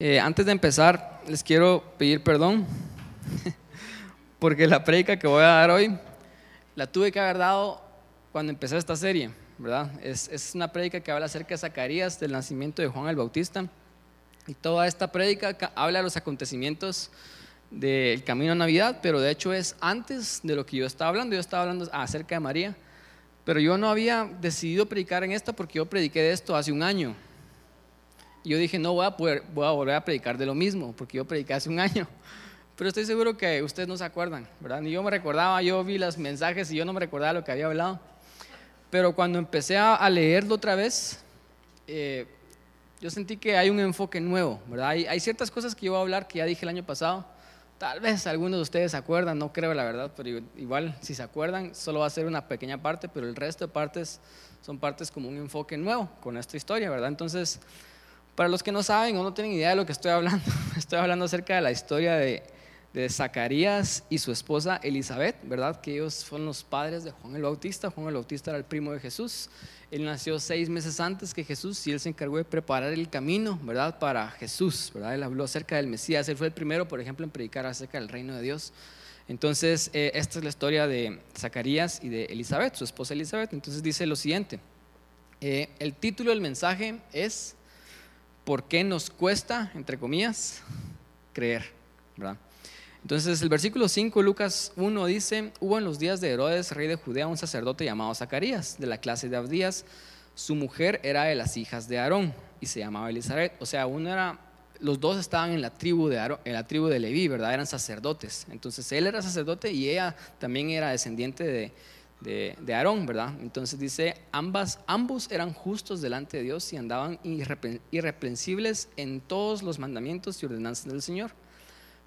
Eh, antes de empezar, les quiero pedir perdón, porque la predica que voy a dar hoy la tuve que haber dado cuando empecé esta serie, ¿verdad? Es, es una predica que habla acerca de Zacarías, del nacimiento de Juan el Bautista, y toda esta predica habla de los acontecimientos del camino a Navidad, pero de hecho es antes de lo que yo estaba hablando, yo estaba hablando acerca de María, pero yo no había decidido predicar en esta porque yo prediqué de esto hace un año yo dije, no voy a, poder, voy a volver a predicar de lo mismo, porque yo prediqué hace un año. Pero estoy seguro que ustedes no se acuerdan, ¿verdad? Ni yo me recordaba, yo vi los mensajes y yo no me recordaba lo que había hablado. Pero cuando empecé a, leerlo otra vez, eh, yo sentí que hay un enfoque nuevo, ¿verdad? Hay, hay, ciertas cosas que yo voy a hablar que ya dije el año pasado. Tal vez algunos de ustedes se acuerdan, no creo la verdad, pero igual si se acuerdan, solo va a ser una pequeña parte, pero el resto de partes son partes como un enfoque nuevo con esta historia, ¿verdad? Entonces, para los que no saben o no tienen idea de lo que estoy hablando, estoy hablando acerca de la historia de, Zacarías y su esposa Elizabeth, ¿verdad? Que ellos fueron los padres de Juan el Bautista. Juan el Bautista era el primo de Jesús. Él nació seis meses antes que Jesús y él se encargó de preparar el camino, ¿verdad? Para Jesús, ¿verdad? Él habló acerca del Mesías. Él fue el primero, por ejemplo, en predicar acerca del reino de Dios. Entonces, eh, esta es la historia de Zacarías y de Elizabeth, su esposa Elizabeth. Entonces dice lo siguiente. Eh, el título del mensaje es por qué nos cuesta, entre comillas, creer. ¿verdad? Entonces el versículo 5, Lucas 1 dice, hubo en los días de Herodes, rey de Judea, un sacerdote llamado Zacarías, de la clase de Abdías. Su mujer era de las hijas de Aarón y se llamaba Elizabeth. O sea, uno era, los dos estaban en la tribu de Aarón, en la tribu de Leví, ¿verdad? Eran sacerdotes. Entonces él era sacerdote y ella también era descendiente de, de, Aarón, ¿verdad? Entonces dice, ambos eran justos delante de Dios y andaban irreprensibles en todos los mandamientos y ordenanzas del Señor,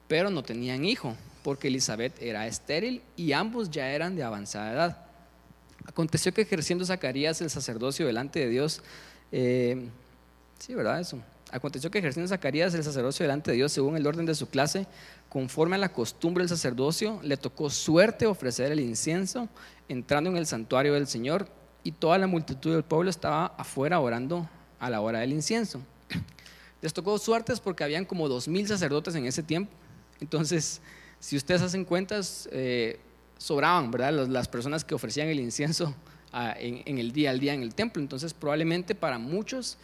pero no tenían hijo, porque Elizabeth era estéril y ambos ya eran de avanzada edad. Aconteció que ejerciendo Zacarías el sacerdocio delante de Dios, eh, sí, ¿verdad? Eso. Aconteció que ejerciendo Zacarías el sacerdocio delante de Dios según el orden de su clase, conforme a la costumbre del sacerdocio, le tocó suerte ofrecer el incienso entrando en el santuario del Señor y toda la multitud del pueblo estaba afuera orando a la hora del incienso. Les tocó suertes porque habían como dos mil sacerdotes en ese tiempo. Entonces, si ustedes hacen cuentas, eh, sobraban, ¿verdad? Las personas que ofrecían el incienso ah, en, el día al día en el templo. Entonces, probablemente para muchos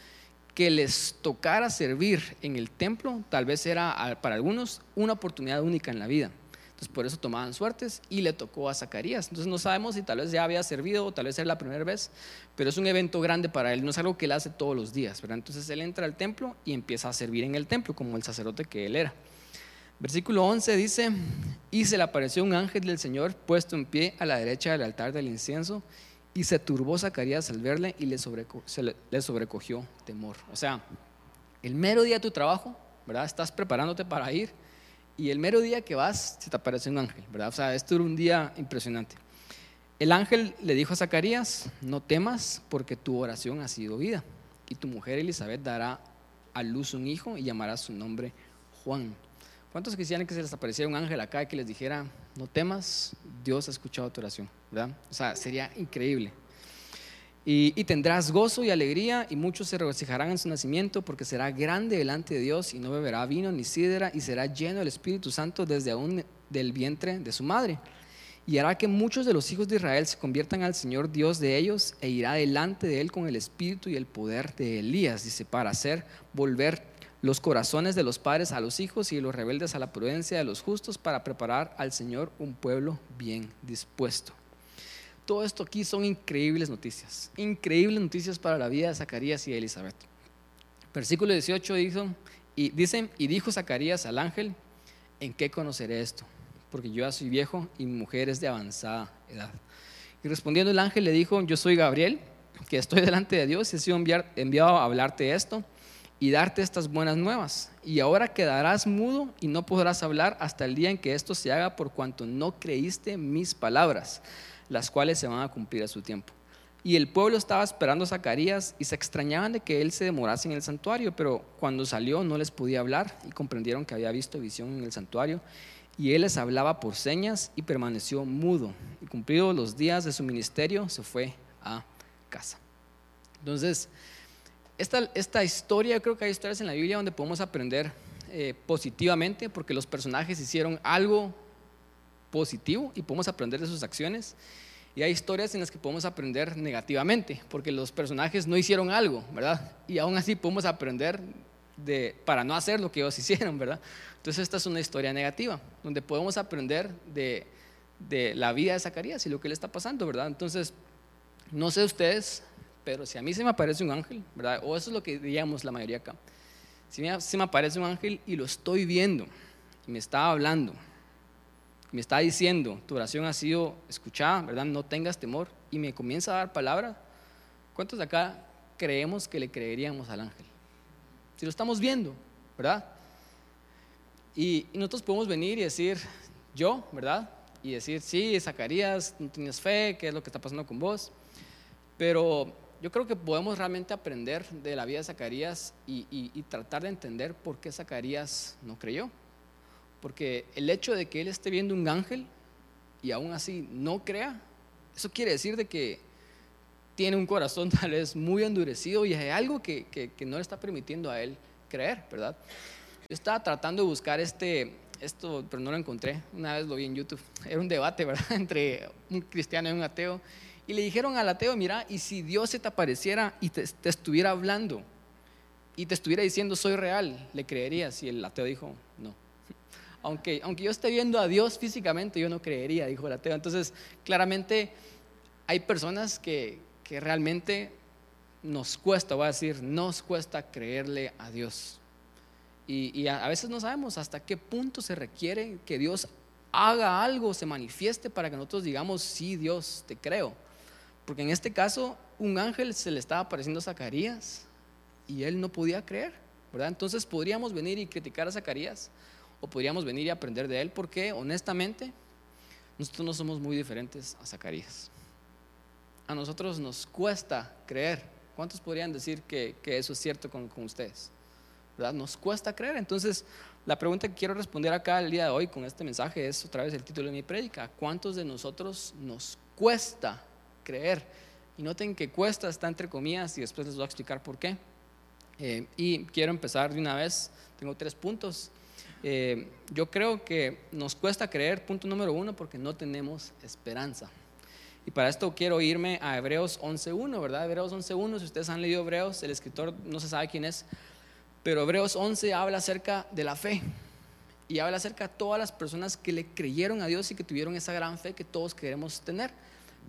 que les tocara servir en el templo, tal vez era para algunos una oportunidad única en la vida. Entonces por eso tomaban suertes y le tocó a Zacarías. Entonces no sabemos si tal vez ya había servido o tal vez era la primera vez, pero es un evento grande para él, no es algo que él hace todos los días. ¿verdad? Entonces él entra al templo y empieza a servir en el templo como el sacerdote que él era. Versículo 11 dice, y se le apareció un ángel del Señor puesto en pie a la derecha del altar del incienso, y se turbó Zacarías al verle y le, sobrecogió temor. O sea, el mero día de tu trabajo, ¿verdad? Estás preparándote para ir y el mero día que vas se te aparece un ángel, ¿verdad? O sea, esto era un día impresionante. El ángel le dijo a Zacarías, no temas porque tu oración ha sido oída y tu mujer Elizabeth dará a luz un hijo y llamará su nombre Juan. ¿Cuántos quisieran que se les apareciera un ángel acá y que les dijera, no temas, Dios ha escuchado tu oración, O sea, sería increíble. Y, tendrás gozo y alegría y muchos se regocijarán en su nacimiento porque será grande delante de Dios y no beberá vino ni sidra y será lleno del Espíritu Santo desde aún del vientre de su madre. Y hará que muchos de los hijos de Israel se conviertan al Señor Dios de ellos e irá delante de él con el espíritu y el poder de Elías, dice, para hacer volver los corazones de los padres a los hijos y los rebeldes a la prudencia de los justos para preparar al Señor un pueblo bien dispuesto. Todo esto aquí son increíbles noticias, increíbles noticias para la vida de Zacarías y Elizabeth. Versículo 18 dice, y dicen, y dijo Zacarías al ángel, ¿en qué conoceré esto? Porque yo ya soy viejo y mi mujer es de avanzada edad. Y respondiendo el ángel le dijo, yo soy Gabriel, que estoy delante de Dios y he sido enviado a hablarte esto y darte estas buenas nuevas. Y ahora quedarás mudo y no podrás hablar hasta el día en que esto se haga por cuanto no creíste mis palabras las cuales se van a cumplir a su tiempo. Y el pueblo estaba esperando a Zacarías y se extrañaban de que él se demorase en el santuario, pero cuando salió no les podía hablar y comprendieron que había visto visión en el santuario. Y él les hablaba por señas y permaneció mudo. Y cumplidos los días de su ministerio, se fue a casa. Entonces, esta, esta historia, creo que hay historias en la Biblia donde podemos aprender eh, positivamente porque los personajes hicieron algo positivo y podemos aprender de sus acciones. Y hay historias en las que podemos aprender negativamente, porque los personajes no hicieron algo, ¿verdad? Y aún así podemos aprender de, para no hacer lo que ellos hicieron, ¿verdad? Entonces esta es una historia negativa, donde podemos aprender de, de la vida de Zacarías y lo que le está pasando, ¿verdad? Entonces, no sé ustedes, pero si a mí se me aparece un ángel, ¿verdad? O eso es lo que diríamos la mayoría acá. Si se me aparece un ángel y lo estoy viendo, y me está hablando, me está diciendo, tu oración ha sido escuchada, ¿verdad? No tengas temor. Y me comienza a dar palabra. ¿Cuántos de acá creemos que le creeríamos al ángel? Si lo estamos viendo, ¿verdad? Y, nosotros podemos venir y decir, yo, ¿verdad? Y decir, sí, Zacarías, no tienes fe, ¿qué es lo que está pasando con vos? Pero yo creo que podemos realmente aprender de la vida de Zacarías y tratar de entender por qué Zacarías no creyó. Porque el hecho de que él esté viendo un ángel y aún así no crea, eso quiere decir de que tiene un corazón tal vez muy endurecido y hay algo que, que, no le está permitiendo a él creer, ¿verdad? Yo estaba tratando de buscar este, esto, pero no lo encontré. Una vez lo vi en YouTube. Era un debate, ¿verdad?, entre un cristiano y un ateo. Y le dijeron al ateo, mira, y si Dios se te apareciera y te, te estuviera hablando y te estuviera diciendo, soy real, ¿le creerías? Y el ateo dijo, no aunque, aunque yo esté viendo a Dios físicamente, yo no creería, dijo el ateo. Entonces, claramente hay personas que, que realmente nos cuesta, voy a decir, nos cuesta creerle a Dios. Y, y, a veces no sabemos hasta qué punto se requiere que Dios haga algo, se manifieste para que nosotros digamos, sí, Dios, te creo. Porque en este caso, un ángel se le estaba apareciendo a Zacarías y él no podía creer, ¿verdad? Entonces podríamos venir y criticar a Zacarías o podríamos venir y aprender de él porque honestamente nosotros no somos muy diferentes a Zacarías. A nosotros nos cuesta creer. ¿Cuántos podrían decir que, eso es cierto con, ustedes? ¿Verdad? Nos cuesta creer. Entonces, la pregunta que quiero responder acá el día de hoy con este mensaje es otra vez el título de mi prédica. ¿Cuántos de nosotros nos cuesta creer? Y noten que cuesta está entre comillas y después les voy a explicar por qué. Eh, y quiero empezar de una vez. Tengo tres puntos. Eh, yo creo que nos cuesta creer, punto número uno, porque no tenemos esperanza. Y para esto quiero irme a Hebreos 11.1, ¿verdad? Hebreos 11.1, si ustedes han leído Hebreos, el escritor no se sabe quién es, pero Hebreos 11 habla acerca de la fe y habla acerca de todas las personas que le creyeron a Dios y que tuvieron esa gran fe que todos queremos tener.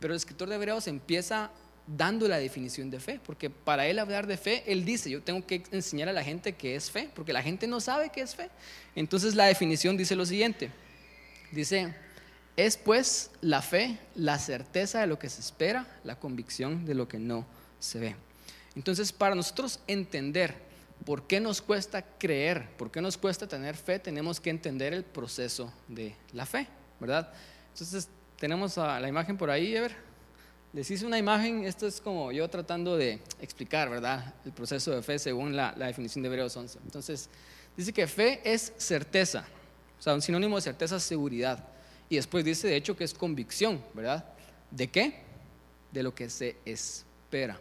Pero el escritor de Hebreos empieza dando la definición de fe, porque para él hablar de fe, él dice, yo tengo que enseñar a la gente qué es fe, porque la gente no sabe qué es fe. Entonces la definición dice lo siguiente, dice, es pues la fe, la certeza de lo que se espera, la convicción de lo que no se ve. Entonces para nosotros entender por qué nos cuesta creer, por qué nos cuesta tener fe, tenemos que entender el proceso de la fe, ¿verdad? Entonces tenemos la imagen por ahí, Ever. Les hice una imagen, esto es como yo tratando de explicar, ¿verdad? El proceso de fe según la, definición de Hebreos 11. Entonces, dice que fe es certeza, o sea, un sinónimo de certeza seguridad. Y después dice, de hecho, que es convicción, ¿verdad? ¿De qué? De lo que se espera,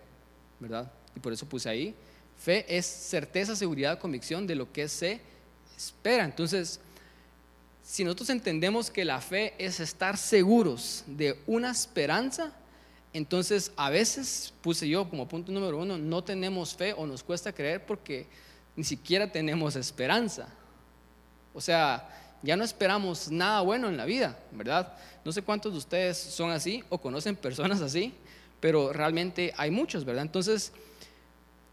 ¿verdad? Y por eso puse ahí, fe es certeza, seguridad, convicción de lo que se espera. Entonces, si nosotros entendemos que la fe es estar seguros de una esperanza, entonces, a veces puse yo como punto número uno, no tenemos fe o nos cuesta creer porque ni siquiera tenemos esperanza. O sea, ya no esperamos nada bueno en la vida, ¿verdad? No sé cuántos de ustedes son así o conocen personas así, pero realmente hay muchos, ¿verdad? Entonces,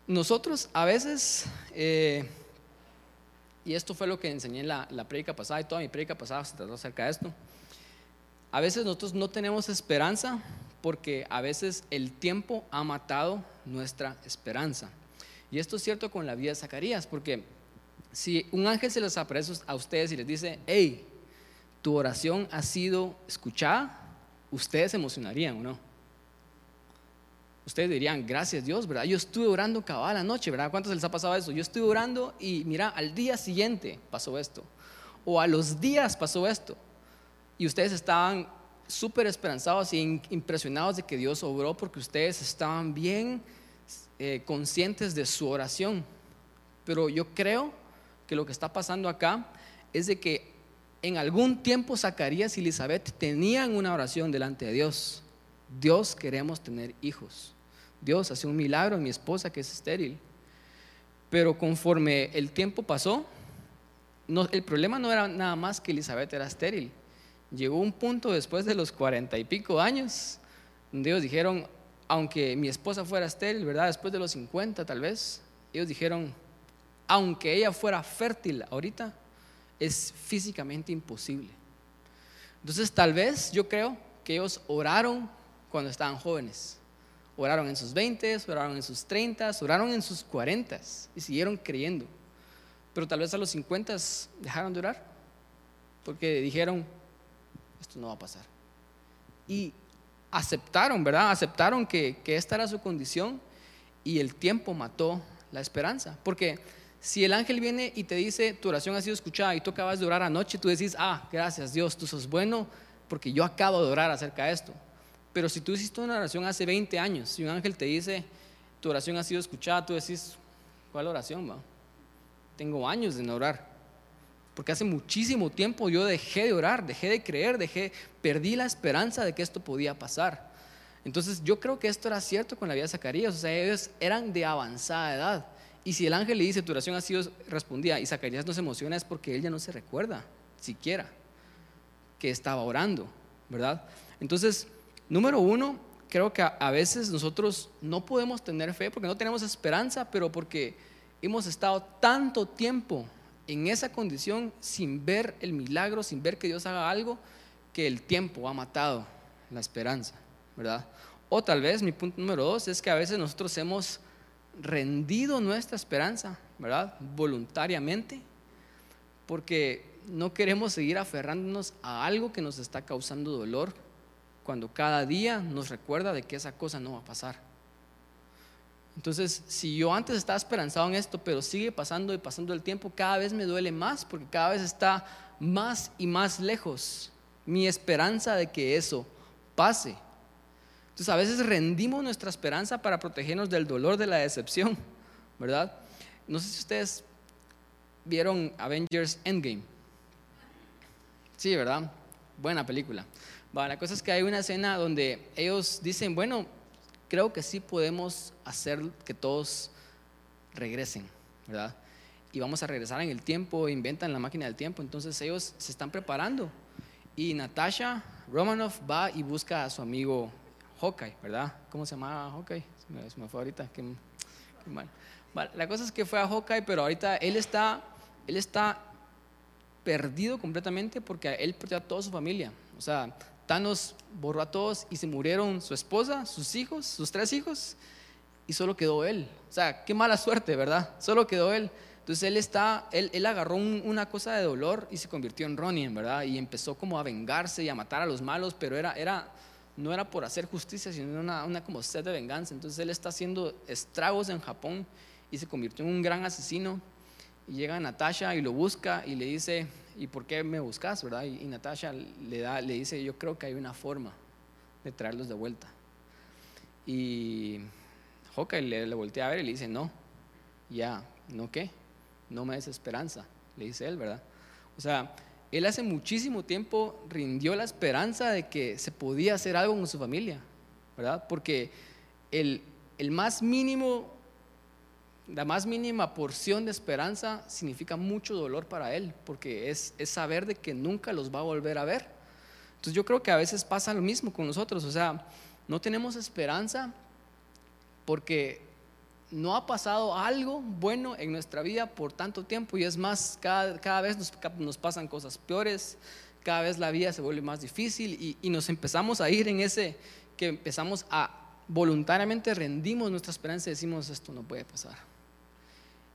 nosotros a veces, eh, y esto fue lo que enseñé en la, la prédica pasada y toda mi prédica pasada se trató acerca de esto, a veces nosotros no tenemos esperanza porque a veces el tiempo ha matado nuestra esperanza. Y esto es cierto con la vida de Zacarías, porque si un ángel se les aparece a ustedes y les dice, hey, tu oración ha sido escuchada, ustedes se emocionarían o no. Ustedes dirían, gracias Dios, ¿verdad? Yo estuve orando cabal noche, ¿verdad? ¿Cuántos les ha pasado eso? Yo estuve orando y mira, al día siguiente pasó esto. O a los días pasó esto. Y ustedes estaban súper esperanzados y impresionados de que Dios obró porque ustedes estaban bien eh, conscientes de su oración. Pero yo creo que lo que está pasando acá es de que en algún tiempo Zacarías y Elizabeth tenían una oración delante de Dios. Dios queremos tener hijos. Dios hace un milagro en mi esposa que es estéril. Pero conforme el tiempo pasó, el problema no era nada más que Elizabeth era estéril. Llegó un punto después de los cuarenta y pico años, donde ellos dijeron, aunque mi esposa fuera estéril, ¿verdad? Después de los 50 tal vez, ellos dijeron, aunque ella fuera fértil ahorita, es físicamente imposible. Entonces tal vez yo creo que ellos oraron cuando estaban jóvenes. Oraron en sus 20, oraron en sus 30, oraron en sus 40 y siguieron creyendo. Pero tal vez a los 50 dejaron de orar porque dijeron, esto no va a pasar. Y aceptaron, ¿verdad? Aceptaron que, que esta era su condición y el tiempo mató la esperanza. Porque si el ángel viene y te dice, tu oración ha sido escuchada y tú acabas de orar anoche, tú decís, ah, gracias Dios, tú sos bueno porque yo acabo de orar acerca de esto. Pero si tú hiciste una oración hace 20 años y un ángel te dice, tu oración ha sido escuchada, tú decís, ¿cuál oración? Va? Tengo años de no orar. Porque hace muchísimo tiempo yo dejé de orar, dejé de creer, dejé, perdí la esperanza de que esto podía pasar. Entonces yo creo que esto era cierto con la vida de Zacarías, o sea, ellos eran de avanzada edad. Y si el ángel le dice, tu oración ha sido respondida, y Zacarías no se emociona, es porque él ya no se recuerda siquiera que estaba orando, ¿verdad? Entonces, número uno, creo que a veces nosotros no podemos tener fe porque no tenemos esperanza, pero porque hemos estado tanto tiempo en esa condición sin ver el milagro, sin ver que Dios haga algo, que el tiempo ha matado la esperanza, ¿verdad? O tal vez mi punto número dos es que a veces nosotros hemos rendido nuestra esperanza, ¿verdad? Voluntariamente, porque no queremos seguir aferrándonos a algo que nos está causando dolor, cuando cada día nos recuerda de que esa cosa no va a pasar. Entonces, si yo antes estaba esperanzado en esto, pero sigue pasando y pasando el tiempo, cada vez me duele más porque cada vez está más y más lejos mi esperanza de que eso pase. Entonces, a veces rendimos nuestra esperanza para protegernos del dolor de la decepción, ¿verdad? No sé si ustedes vieron Avengers Endgame. Sí, ¿verdad? Buena película. la cosa es que hay una escena donde ellos dicen, bueno, creo que sí podemos hacer que todos regresen, ¿verdad? Y vamos a regresar en el tiempo, inventan la máquina del tiempo, entonces ellos se están preparando. Y Natasha Romanoff va y busca a su amigo Hawkeye, ¿verdad? ¿Cómo se llama Hawkeye? Se me, fue ahorita, qué, mal. La cosa es que fue a Hawkeye, pero ahorita él está, él está perdido completamente porque él perdió a toda su familia. O sea, Thanos borró a todos y se murieron su esposa, sus hijos, sus tres hijos, y solo quedó él. O sea, qué mala suerte, ¿verdad? Solo quedó él. Entonces él está, él, él agarró una cosa de dolor y se convirtió en Ronin, ¿verdad? Y empezó como a vengarse y a matar a los malos, pero era, era, no era por hacer justicia, sino una, una como sed de venganza. Entonces él está haciendo estragos en Japón y se convirtió en un gran asesino. Y llega Natasha y lo busca y le dice, ¿y por qué me buscas? ¿verdad? Y, Natasha le, da, le dice, yo creo que hay una forma de traerlos de vuelta. Y Hawkeye le, le voltea a ver y le dice, no, ya, ¿no qué? No me des esperanza, le dice él, ¿verdad? O sea, él hace muchísimo tiempo rindió la esperanza de que se podía hacer algo con su familia, ¿verdad? Porque el, el más mínimo la más mínima porción de esperanza significa mucho dolor para él, porque es, saber de que nunca los va a volver a ver. Entonces yo creo que a veces pasa lo mismo con nosotros, o sea, no tenemos esperanza porque no ha pasado algo bueno en nuestra vida por tanto tiempo y es más, cada, vez nos, pasan cosas peores, cada vez la vida se vuelve más difícil y, y nos empezamos a ir en ese que empezamos a voluntariamente rendimos nuestra esperanza y decimos esto no puede pasar.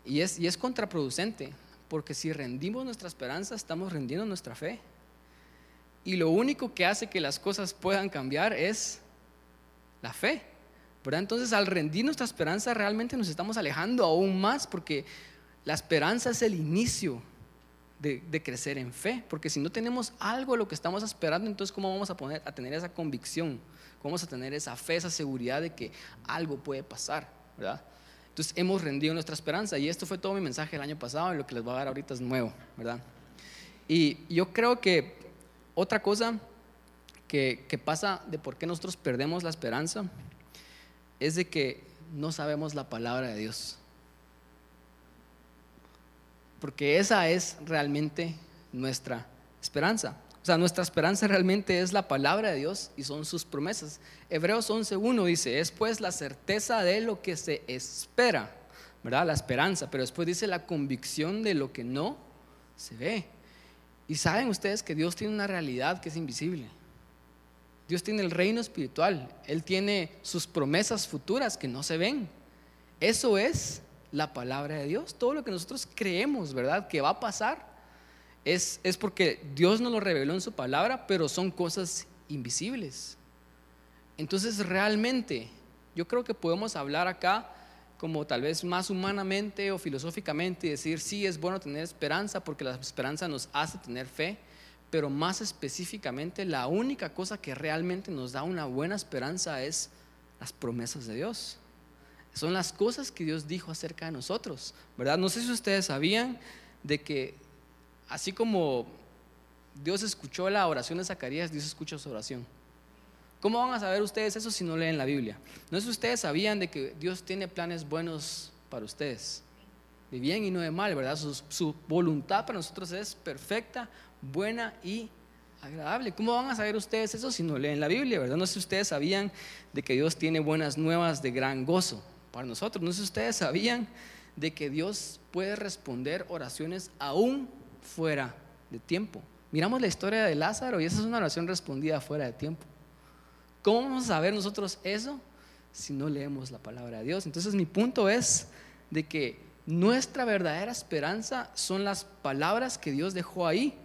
Y es, y es contraproducente, porque si rendimos nuestra esperanza, estamos rendiendo nuestra fe. Y lo único que hace que las cosas puedan cambiar es la fe. ¿verdad? Entonces, al rendir nuestra esperanza, realmente nos estamos alejando aún más, porque la esperanza es el inicio de, crecer en fe. Porque si no tenemos algo lo que estamos esperando, entonces, ¿cómo vamos a, poner, a tener esa convicción? ¿Cómo vamos a tener esa fe, esa seguridad de que algo puede pasar? ¿verdad? Entonces hemos rendido nuestra esperanza y esto fue todo mi mensaje el año pasado y lo que les voy a dar ahorita es nuevo, ¿verdad? Y yo creo que otra cosa que, que pasa de por qué nosotros perdemos la esperanza es de que no sabemos la palabra de Dios. Porque esa es realmente nuestra esperanza. Nuestra esperanza realmente es la palabra de Dios y son sus promesas. Hebreos 11.1 dice, es pues la certeza de lo que se espera, ¿verdad? La esperanza, pero después dice la convicción de lo que no se ve. Y saben ustedes que Dios tiene una realidad que es invisible. Dios tiene el reino espiritual, Él tiene sus promesas futuras que no se ven. Eso es la palabra de Dios. Todo lo que nosotros creemos, ¿verdad? Que va a pasar, es, es porque Dios nos lo reveló en su palabra, pero son cosas invisibles. Entonces realmente yo creo que podemos hablar acá como tal vez más humanamente o filosóficamente y decir, sí, es bueno tener esperanza porque la esperanza nos hace tener fe, pero más específicamente la única cosa que realmente nos da una buena esperanza es las promesas de Dios. Son las cosas que Dios dijo acerca de nosotros, ¿verdad? No sé si ustedes sabían de que así como Dios escuchó la oración de Zacarías, Dios escucha su oración. ¿Cómo van a saber ustedes eso si no leen la Biblia? No si ustedes sabían de que Dios tiene planes buenos para ustedes, de bien y no de mal, ¿verdad? Su, su voluntad para nosotros es perfecta, buena y agradable. ¿Cómo van a saber ustedes eso si no leen la Biblia, verdad? No sé si ustedes sabían de que Dios tiene buenas nuevas de gran gozo para nosotros. No sé si ustedes sabían de que Dios puede responder oraciones aún fuera de tiempo. Miramos la historia de Lázaro y esa es una oración respondida fuera de tiempo. ¿Cómo vamos a saber nosotros eso si no leemos la palabra de Dios? Entonces mi punto es de que nuestra verdadera esperanza son las palabras que Dios dejó ahí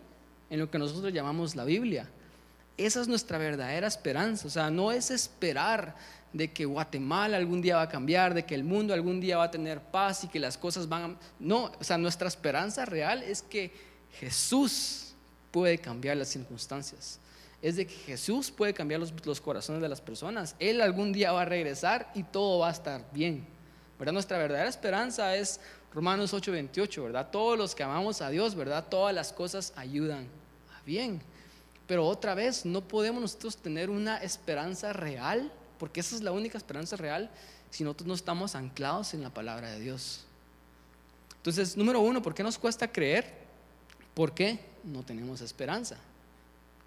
en lo que nosotros llamamos la Biblia. Esa es nuestra verdadera esperanza. O sea, no es esperar de que Guatemala algún día va a cambiar, de que el mundo algún día va a tener paz y que las cosas van a... No, o sea, nuestra esperanza real es que Jesús puede cambiar las circunstancias. Es de que Jesús puede cambiar los, los corazones de las personas. Él algún día va a regresar y todo va a estar bien. ¿Verdad? Nuestra verdadera esperanza es Romanos 8:28, ¿verdad? Todos los que amamos a Dios, ¿verdad? Todas las cosas ayudan a bien. Pero otra vez, no podemos nosotros tener una esperanza real, porque esa es la única esperanza real, si nosotros no estamos anclados en la palabra de Dios. Entonces, número uno, ¿por qué nos cuesta creer? Porque no tenemos esperanza.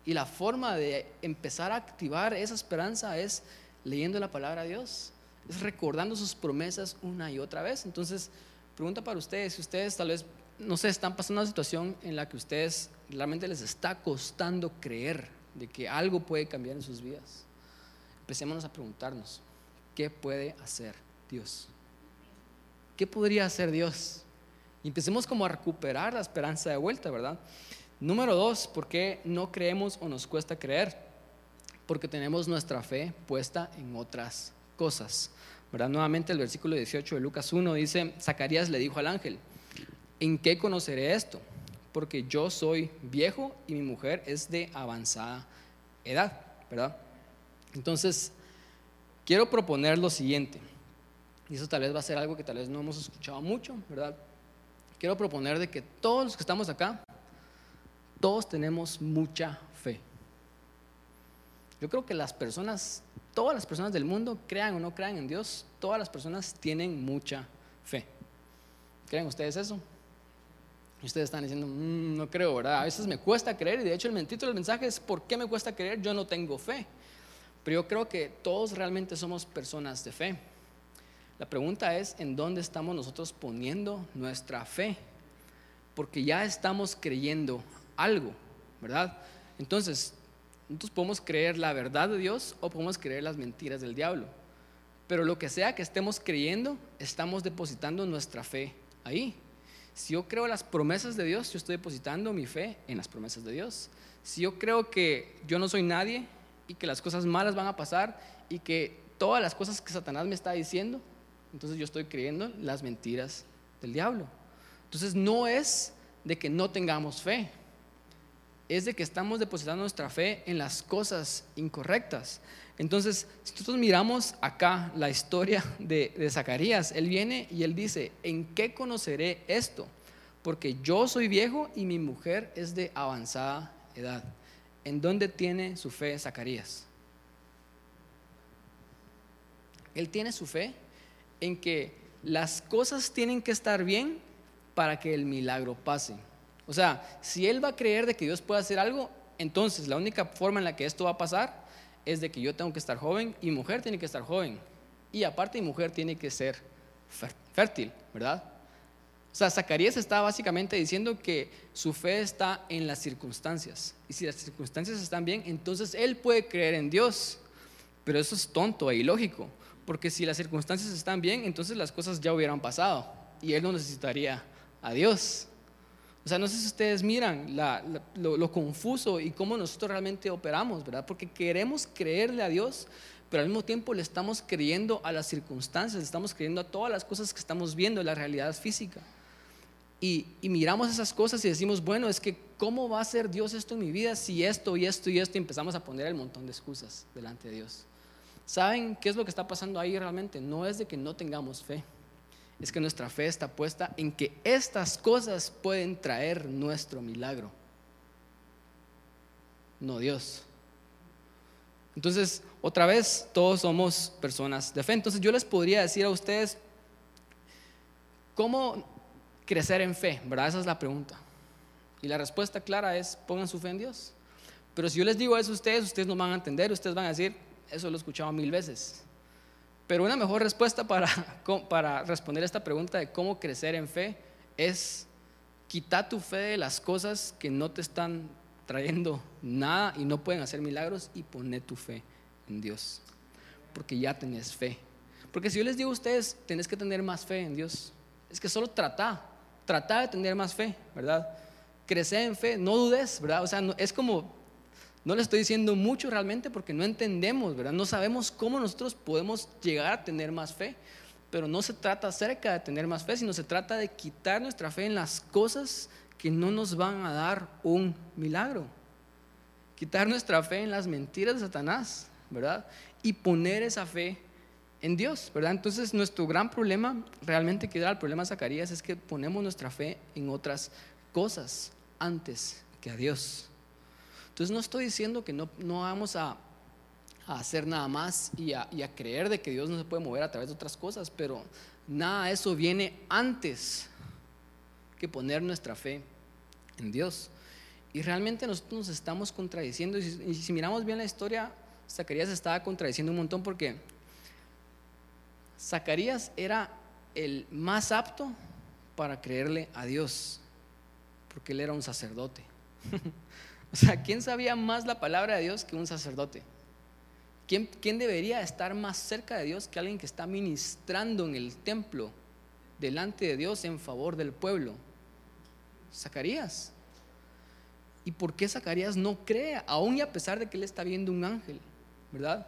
Y la forma de empezar a activar esa esperanza es leyendo la palabra de Dios, es recordando sus promesas una y otra vez. Entonces, Pregunta para ustedes, si ustedes tal vez, no sé, están pasando una situación en la que ustedes realmente les está costando creer de que algo puede cambiar en sus vidas. Empecémonos a preguntarnos, ¿qué puede hacer Dios? ¿Qué podría hacer Dios? Empecemos como a recuperar la esperanza de vuelta, ¿verdad? Número dos, ¿por qué no creemos o nos cuesta creer? Porque tenemos nuestra fe puesta en otras cosas. Nuevamente el versículo 18 de Lucas 1 dice, Zacarías le dijo al ángel, ¿en qué conoceré esto? Porque yo soy viejo y mi mujer es de avanzada edad, ¿verdad? Entonces, quiero proponer lo siguiente, y eso tal vez va a ser algo que tal vez no hemos escuchado mucho, ¿verdad? Quiero proponer de que todos los que estamos acá, todos tenemos mucha fe. Yo creo que las personas todas las personas del mundo, crean o no crean en Dios, todas las personas tienen mucha fe. ¿Creen ustedes eso? ustedes están diciendo, mm, no creo, ¿verdad? A veces me cuesta creer y de hecho el título del mensaje es ¿por qué me cuesta creer? Yo no tengo fe. Pero yo creo que todos realmente somos personas de fe. La pregunta es, ¿en dónde estamos nosotros poniendo nuestra fe? Porque ya estamos creyendo algo, ¿verdad? Entonces, nosotros podemos creer la verdad de Dios o podemos creer las mentiras del diablo. Pero lo que sea que estemos creyendo, estamos depositando nuestra fe ahí. Si yo creo las promesas de Dios, yo estoy depositando mi fe en las promesas de Dios. Si yo creo que yo no soy nadie y que las cosas malas van a pasar y que todas las cosas que Satanás me está diciendo, entonces yo estoy creyendo las mentiras del diablo. Entonces no es de que no tengamos fe, es de que estamos depositando nuestra fe en las cosas incorrectas. Entonces, si nosotros miramos acá la historia de, Zacarías, él viene y él dice, ¿en qué conoceré esto? Porque yo soy viejo y mi mujer es de avanzada edad. ¿En dónde tiene su fe Zacarías? Él tiene su fe en que las cosas tienen que estar bien para que el milagro pase. O sea, si él va a creer de que Dios puede hacer algo, entonces la única forma en la que esto va a pasar es de que yo tengo que estar joven y mujer tiene que estar joven. Y aparte mujer tiene que ser fértil, ¿verdad? O sea, Zacarías está básicamente diciendo que su fe está en las circunstancias. Y si las circunstancias están bien, entonces él puede creer en Dios. Pero eso es tonto e ilógico. Porque si las circunstancias están bien, entonces las cosas ya hubieran pasado y él no necesitaría a Dios. O sea, no sé si ustedes miran lo, confuso y cómo nosotros realmente operamos, ¿verdad? Porque queremos creerle a Dios, pero al mismo tiempo le estamos creyendo a las circunstancias, estamos creyendo a todas las cosas que estamos viendo en la realidad física. Y, y, miramos esas cosas y decimos, bueno, es que ¿cómo va a ser Dios esto en mi vida si esto y esto y esto? Y empezamos a poner el montón de excusas delante de Dios. ¿Saben qué es lo que está pasando ahí realmente? No es de que no tengamos fe, es que nuestra fe está puesta en que estas cosas pueden traer nuestro milagro, no Dios. Entonces, otra vez, todos somos personas de fe. Entonces, yo les podría decir a ustedes, ¿cómo crecer en fe? ¿Verdad? Esa es la pregunta. Y la respuesta clara es, pongan su fe en Dios. Pero si yo les digo eso a ustedes, ustedes no van a entender, ustedes van a decir, eso lo he escuchado mil veces. Pero una mejor respuesta para, para responder esta pregunta de cómo crecer en fe es quitar tu fe de las cosas que no te están trayendo nada y no pueden hacer milagros y poner tu fe en Dios. Porque ya tenés fe. Porque si yo les digo a ustedes, tenés que tener más fe en Dios. Es que solo trata, trata de tener más fe, ¿verdad? Crecer en fe, no dudes, ¿verdad? O sea, es como no le estoy diciendo mucho realmente porque no entendemos, ¿verdad? No sabemos cómo nosotros podemos llegar a tener más fe. Pero no se trata acerca de tener más fe, sino se trata de quitar nuestra fe en las cosas que no nos van a dar un milagro. Quitar nuestra fe en las mentiras de Satanás, ¿verdad? Y poner esa fe en Dios, ¿verdad? Entonces nuestro gran problema, realmente que era el problema de Zacarías, es que ponemos nuestra fe en otras cosas antes que a Dios. Entonces no estoy diciendo que no, no vamos a, hacer nada más y a, creer de que Dios no se puede mover a través de otras cosas, pero nada de eso viene antes que poner nuestra fe en Dios. Y realmente nosotros nos estamos contradiciendo. Y y si, miramos bien la historia, Zacarías estaba contradiciendo un montón porque Zacarías era el más apto para creerle a Dios, porque él era un sacerdote. O sea, ¿quién sabía más la palabra de Dios que un sacerdote? ¿Quién, ¿Quién, debería estar más cerca de Dios que alguien que está ministrando en el templo delante de Dios en favor del pueblo? Zacarías. ¿Y por qué Zacarías no cree, aún y a pesar de que él está viendo un ángel? ¿Verdad?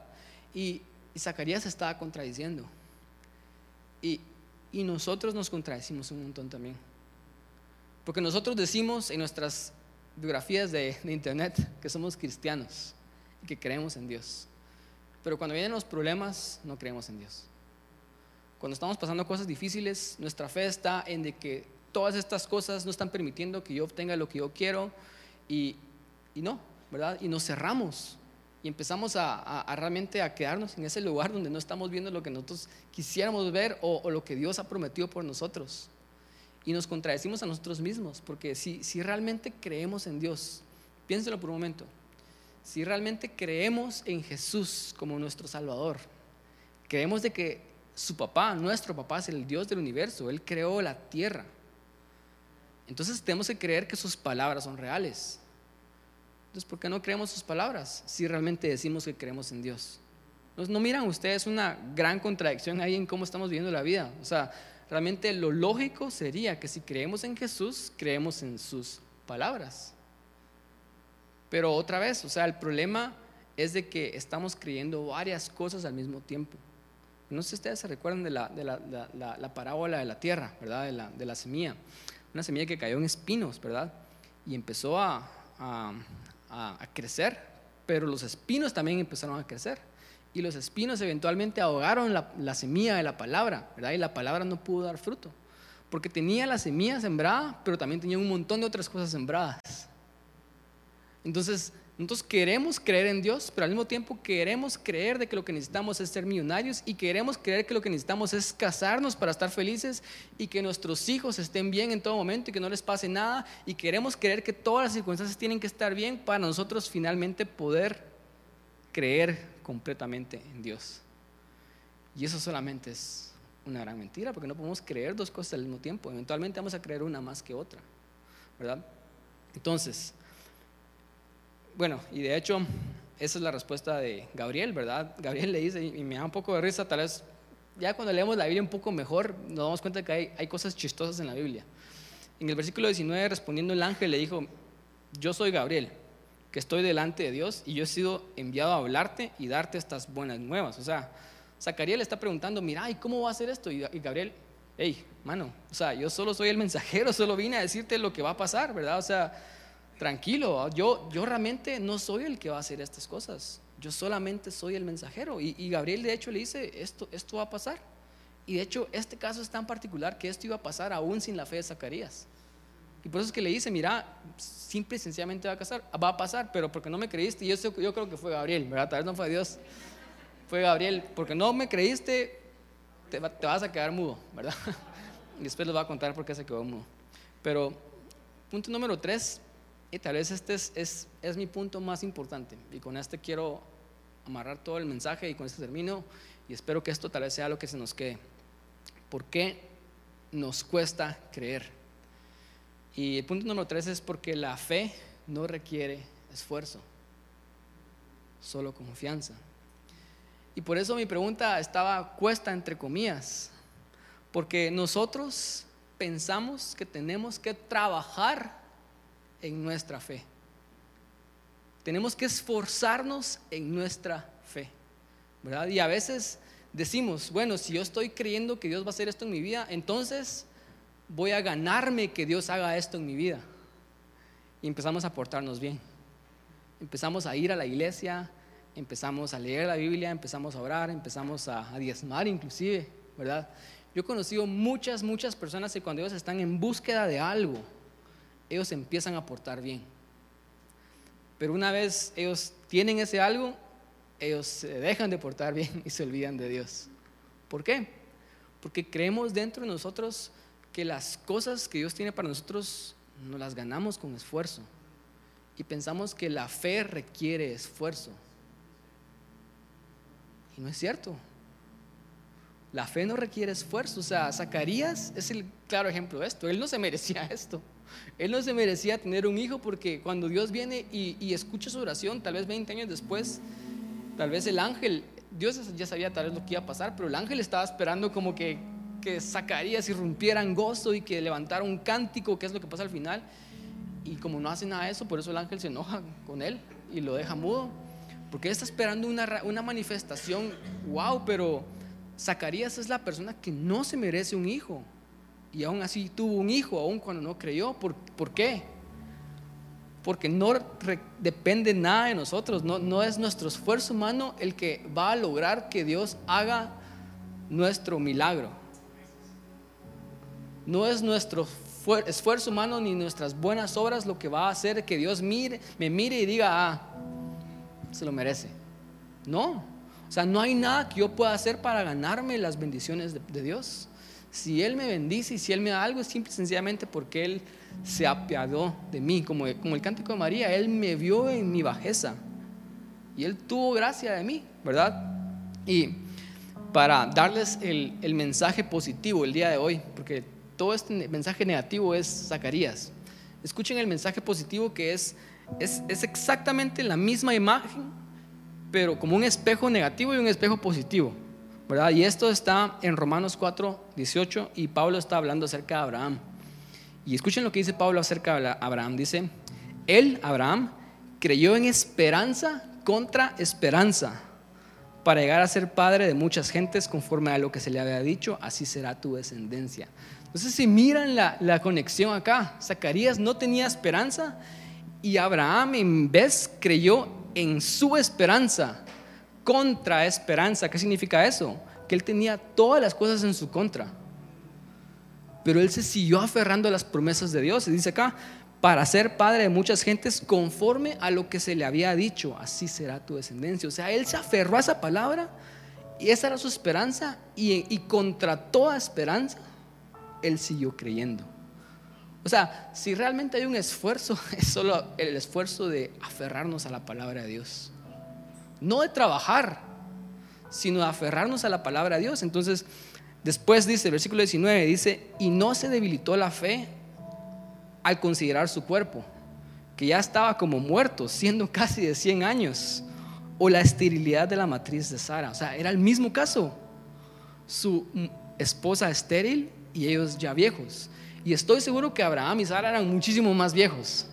Y, Zacarías estaba contradiciendo. Y, y nosotros nos contradecimos un montón también. Porque nosotros decimos en nuestras biografías de, internet que somos cristianos y que creemos en Dios. Pero cuando vienen los problemas, no creemos en Dios. Cuando estamos pasando cosas difíciles, nuestra fe está en de que todas estas cosas no están permitiendo que yo obtenga lo que yo quiero y, y no, ¿verdad? Y nos cerramos y empezamos a, realmente a quedarnos en ese lugar donde no estamos viendo lo que nosotros quisiéramos ver o lo que Dios ha prometido por nosotros y nos contradecimos a nosotros mismos, porque si, si realmente creemos en Dios, piénselo por un momento, si realmente creemos en Jesús como nuestro Salvador, creemos de que su papá, nuestro papá, es el Dios del universo, Él creó la tierra, entonces tenemos que creer que sus palabras son reales. Entonces, ¿por qué no creemos sus palabras si realmente decimos que creemos en Dios? ¿No miran ustedes una gran contradicción ahí en cómo estamos viviendo la vida? O sea, realmente lo lógico sería que si creemos en Jesús, creemos en sus palabras. Pero otra vez, o sea, el problema es de que estamos creyendo varias cosas al mismo tiempo. No sé si ustedes se recuerdan de la, de la, parábola de la tierra, ¿verdad? De la, de la semilla. Una semilla que cayó en espinos, ¿verdad? Y empezó a, a, a crecer, pero los espinos también empezaron a crecer. Y los espinos eventualmente ahogaron la, la, semilla de la palabra, ¿verdad? Y la palabra no pudo dar fruto. Porque tenía la semilla sembrada, pero también tenía un montón de otras cosas sembradas. Entonces, nosotros queremos creer en Dios, pero al mismo tiempo queremos creer de que lo que necesitamos es ser millonarios y queremos creer que lo que necesitamos es casarnos para estar felices y que nuestros hijos estén bien en todo momento y que no les pase nada y queremos creer que todas las circunstancias tienen que estar bien para nosotros finalmente poder creer completamente en Dios. Y eso solamente es una gran mentira porque no podemos creer dos cosas al mismo tiempo. Eventualmente vamos a creer una más que otra, ¿verdad? Entonces, bueno, y de hecho, esa es la respuesta de Gabriel, ¿verdad? Gabriel le dice, y me da un poco de risa, tal vez ya cuando leemos la Biblia un poco mejor, nos damos cuenta que hay, hay cosas chistosas en la Biblia. En el versículo 19, respondiendo el ángel, le dijo, yo soy Gabriel, que estoy delante de Dios y yo he sido enviado a hablarte y darte estas buenas nuevas. O sea, Zacarías le está preguntando, mira, ¿y cómo va a hacer esto? Y Gabriel, hey, mano, o sea, yo solo soy el mensajero, solo vine a decirte lo que va a pasar, ¿verdad? O sea, tranquilo, yo, yo realmente no soy el que va a hacer estas cosas, yo solamente soy el mensajero. Y, Gabriel de hecho le dice, esto, esto va a pasar. Y de hecho este caso es tan particular que esto iba a pasar aún sin la fe de Zacarías. Y por eso es que le dice, mira, simple y sencillamente va a, pasar, va a pasar, pero porque no me creíste, y yo, creo que fue Gabriel, ¿verdad? Tal vez no fue Dios, fue Gabriel, porque no me creíste, te, te vas a quedar mudo, ¿verdad? Y después les voy a contar por qué se quedó mudo. Pero punto número tres, y tal vez este es, es, es, mi punto más importante. Y con este quiero amarrar todo el mensaje y con este termino. Y espero que esto tal vez sea lo que se nos quede. ¿Por qué nos cuesta creer? Y el punto número tres es porque la fe no requiere esfuerzo, solo confianza. Y por eso mi pregunta estaba cuesta entre comillas. Porque nosotros pensamos que tenemos que trabajar en nuestra fe. Tenemos que esforzarnos en nuestra fe, ¿verdad? Y a veces decimos, bueno, si yo estoy creyendo que Dios va a hacer esto en mi vida, entonces voy a ganarme que Dios haga esto en mi vida. Y empezamos a portarnos bien. Empezamos a ir a la iglesia, empezamos a leer la Biblia, empezamos a orar, empezamos a, a diezmar inclusive, ¿verdad? Yo he conocido muchas, muchas personas que cuando ellos están en búsqueda de algo, ellos empiezan a portar bien. Pero una vez ellos tienen ese algo, ellos se dejan de portar bien y se olvidan de Dios. ¿Por qué? Porque creemos dentro de nosotros que las cosas que Dios tiene para nosotros no las ganamos con esfuerzo. Y pensamos que la fe requiere esfuerzo. Y no es cierto. La fe no requiere esfuerzo. O sea, Zacarías es el claro ejemplo de esto. Él no se merecía esto. Él no se merecía tener un hijo porque cuando Dios viene y, escucha su oración, tal vez 20 años después, tal vez el ángel, Dios ya sabía tal vez lo que iba a pasar, pero el ángel estaba esperando como que, que Zacarías irrumpiera en gozo y que levantara un cántico, que es lo que pasa al final. Y como no hace nada de eso, por eso el ángel se enoja con él y lo deja mudo. Porque él está esperando una, una manifestación, wow, pero Zacarías es la persona que no se merece un hijo y aún así tuvo un hijo, aún cuando no creyó. ¿Por, ¿por qué? Porque no depende nada de nosotros, no, no es nuestro esfuerzo humano el que va a lograr que Dios haga nuestro milagro. No es nuestro esfuerzo humano ni nuestras buenas obras lo que va a hacer que Dios me mire y diga, ah, se lo merece. No, o sea, no hay nada que yo pueda hacer para ganarme las bendiciones de Dios. Si Él me bendice y si Él me da algo, es simple y sencillamente porque Él se apiadó de mí. Como, como el cántico de María, Él me vio en mi bajeza y Él tuvo gracia de mí, ¿verdad? Y para darles el, el mensaje positivo el día de hoy, porque todo este mensaje negativo es Zacarías. Escuchen el mensaje positivo que es, es, es exactamente la misma imagen, pero como un espejo negativo y un espejo positivo. Y esto está en Romanos 4, 18 y Pablo está hablando acerca de Abraham. Y escuchen lo que dice Pablo acerca de Abraham. Dice, él, Abraham, creyó en esperanza contra esperanza para llegar a ser padre de muchas gentes conforme a lo que se le había dicho, así será tu descendencia. Entonces, si miran la, la conexión acá, Zacarías no tenía esperanza Y Abraham en vez creyó en su esperanza contra esperanza. ¿Qué significa eso? Que él tenía todas las cosas en su contra. Pero él se siguió aferrando a las promesas de Dios. Y dice acá, para ser padre de muchas gentes conforme a lo que se le había dicho, así será tu descendencia. O sea, él se aferró a esa palabra y esa era su esperanza y, y contra toda esperanza, él siguió creyendo. O sea, si realmente hay un esfuerzo, es solo el esfuerzo de aferrarnos a la palabra de Dios. No de trabajar, sino de aferrarnos a la palabra de Dios. Entonces, después dice, el versículo 19, dice, y no se debilitó la fe al considerar su cuerpo, que ya estaba como muerto, siendo casi de 100 años, o la esterilidad de la matriz de Sara. O sea, era el mismo caso. Su esposa estéril y ellos ya viejos. Y estoy seguro que Abraham y Sara eran muchísimo más viejos.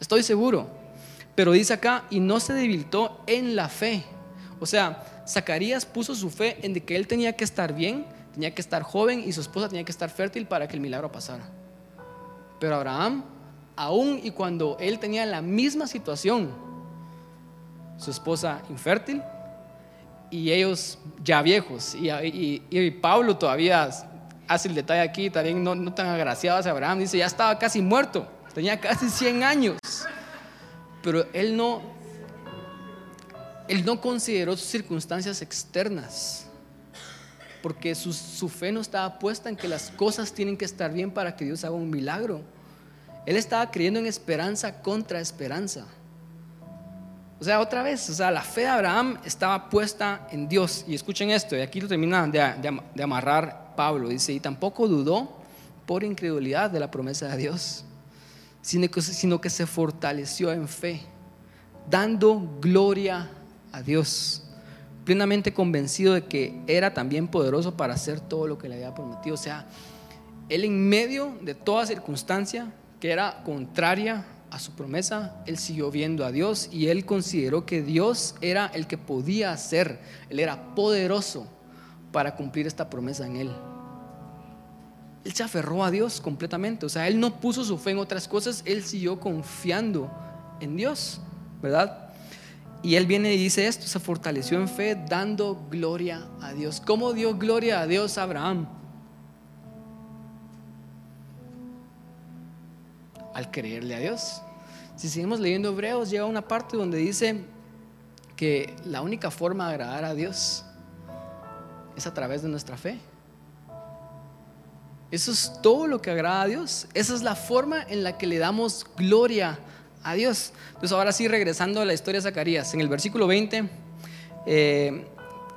Estoy seguro. Pero dice acá, y no se debilitó en la fe. O sea, Zacarías puso su fe en de que él tenía que estar bien, tenía que estar joven y su esposa tenía que estar fértil para que el milagro pasara. Pero Abraham, aún y cuando él tenía la misma situación, su esposa infértil y ellos ya viejos, y, Pablo todavía hace el detalle aquí, también no, no tan agraciado hacia Abraham, dice, ya estaba casi muerto, tenía casi 100 años, pero él no, él no consideró sus circunstancias externas, porque su, fe no estaba puesta en que las cosas tienen que estar bien para que Dios haga un milagro. Él estaba creyendo en esperanza contra esperanza. O sea, otra vez, o sea, la fe de Abraham estaba puesta en Dios. Y escuchen esto, y aquí lo termina de, de amarrar Pablo. Dice, y tampoco dudó por incredulidad de la promesa de Dios, sino que, sino que se fortaleció en fe, dando gloria a Dios, plenamente convencido de que era también poderoso para hacer todo lo que le había prometido. O sea, él en medio de toda circunstancia que era contraria a su promesa, él siguió viendo a Dios y él consideró que Dios era el que podía hacer, él era poderoso para cumplir esta promesa en él. Él se aferró a Dios completamente, o sea, él no puso su fe en otras cosas, él siguió confiando en Dios, ¿verdad? Y él viene y dice esto, se fortaleció en fe dando gloria a Dios. ¿Cómo dio gloria a Dios Abraham? Al creerle a Dios. Si seguimos leyendo Hebreos, llega una parte donde dice que la única forma de agradar a Dios es a través de nuestra fe. Eso es todo lo que agrada a Dios. Esa es la forma en la que le damos gloria a Dios. Entonces ahora sí, regresando a la historia de Zacarías, en el versículo 20, eh,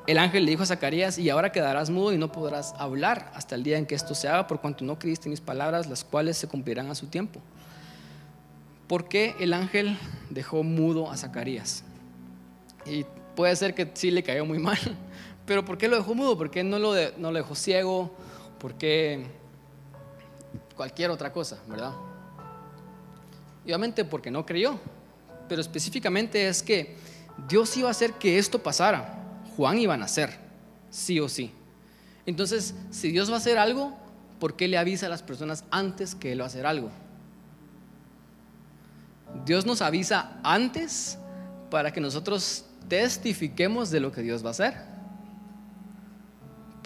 el ángel le dijo a Zacarías, y ahora quedarás mudo y no podrás hablar hasta el día en que esto se haga, por cuanto no creíste mis palabras, las cuales se cumplirán a su tiempo. ¿Por qué el ángel dejó mudo a Zacarías? Y puede ser que sí le cayó muy mal, pero ¿por qué lo dejó mudo? ¿Por qué no lo, dejó ciego? ¿Por qué cualquier otra cosa, verdad? obviamente porque no creyó, pero específicamente es que Dios iba a hacer que esto pasara. Juan iba a nacer, sí o sí. Entonces, si Dios va a hacer algo, ¿por qué le avisa a las personas antes que Él va a hacer algo? Dios nos avisa antes para que nosotros testifiquemos de lo que Dios va a hacer.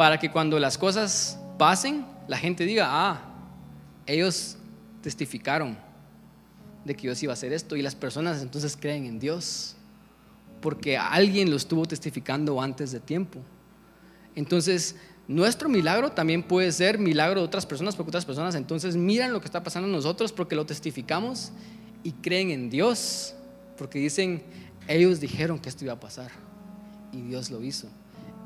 Para que cuando las cosas pasen, la gente diga, ah, ellos testificaron de que Dios iba a hacer esto y las personas entonces creen en Dios porque alguien lo estuvo testificando antes de tiempo. Entonces, nuestro milagro también puede ser milagro de otras personas porque otras personas entonces miran lo que está pasando en nosotros porque lo testificamos y creen en Dios porque dicen, ellos dijeron que esto iba a pasar y Dios lo hizo.